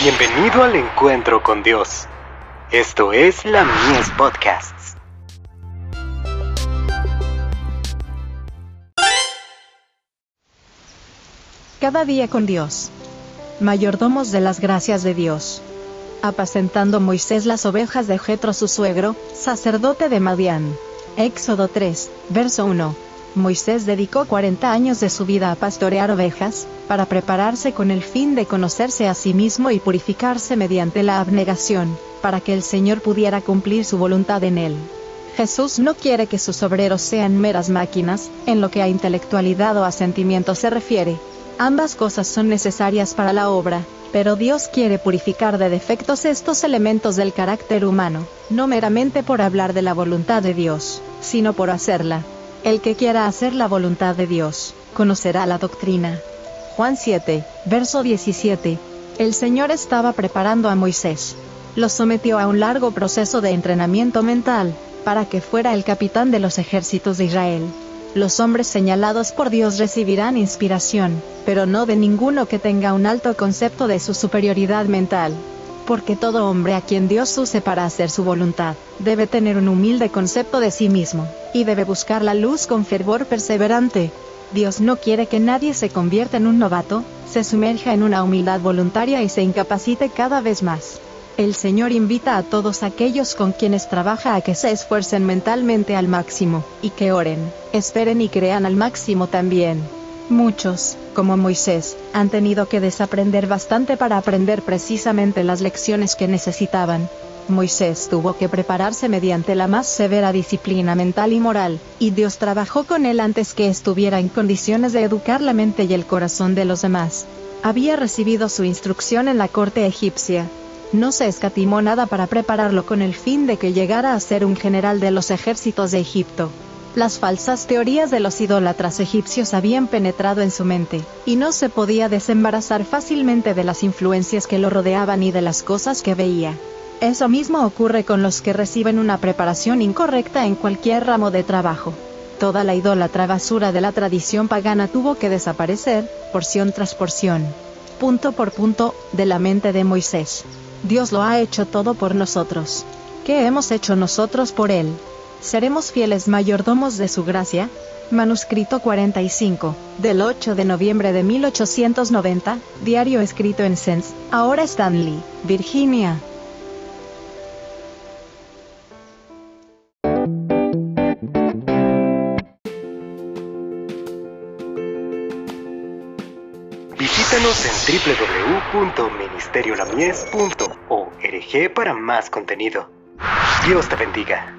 Bienvenido al encuentro con Dios. Esto es la Mies Podcasts. Cada día con Dios. Mayordomos de las gracias de Dios. Apacentando Moisés las ovejas de Jetro su suegro, sacerdote de Madián. Éxodo 3, verso 1. Moisés dedicó 40 años de su vida a pastorear ovejas, para prepararse con el fin de conocerse a sí mismo y purificarse mediante la abnegación, para que el Señor pudiera cumplir su voluntad en él. Jesús no quiere que sus obreros sean meras máquinas, en lo que a intelectualidad o a sentimiento se refiere. Ambas cosas son necesarias para la obra, pero Dios quiere purificar de defectos estos elementos del carácter humano, no meramente por hablar de la voluntad de Dios, sino por hacerla. El que quiera hacer la voluntad de Dios, conocerá la doctrina. Juan 7, verso 17. El Señor estaba preparando a Moisés. Lo sometió a un largo proceso de entrenamiento mental, para que fuera el capitán de los ejércitos de Israel. Los hombres señalados por Dios recibirán inspiración, pero no de ninguno que tenga un alto concepto de su superioridad mental porque todo hombre a quien Dios use para hacer su voluntad, debe tener un humilde concepto de sí mismo, y debe buscar la luz con fervor perseverante. Dios no quiere que nadie se convierta en un novato, se sumerja en una humildad voluntaria y se incapacite cada vez más. El Señor invita a todos aquellos con quienes trabaja a que se esfuercen mentalmente al máximo, y que oren, esperen y crean al máximo también. Muchos, como Moisés, han tenido que desaprender bastante para aprender precisamente las lecciones que necesitaban. Moisés tuvo que prepararse mediante la más severa disciplina mental y moral, y Dios trabajó con él antes que estuviera en condiciones de educar la mente y el corazón de los demás. Había recibido su instrucción en la corte egipcia. No se escatimó nada para prepararlo con el fin de que llegara a ser un general de los ejércitos de Egipto. Las falsas teorías de los idólatras egipcios habían penetrado en su mente, y no se podía desembarazar fácilmente de las influencias que lo rodeaban y de las cosas que veía. Eso mismo ocurre con los que reciben una preparación incorrecta en cualquier ramo de trabajo. Toda la idólatra basura de la tradición pagana tuvo que desaparecer, porción tras porción, punto por punto, de la mente de Moisés. Dios lo ha hecho todo por nosotros. ¿Qué hemos hecho nosotros por Él? ¿Seremos fieles mayordomos de su gracia? Manuscrito 45, del 8 de noviembre de 1890, diario escrito en Sense, ahora Stanley, Virginia. Visítanos en www.ministeriolamies.org para más contenido. Dios te bendiga.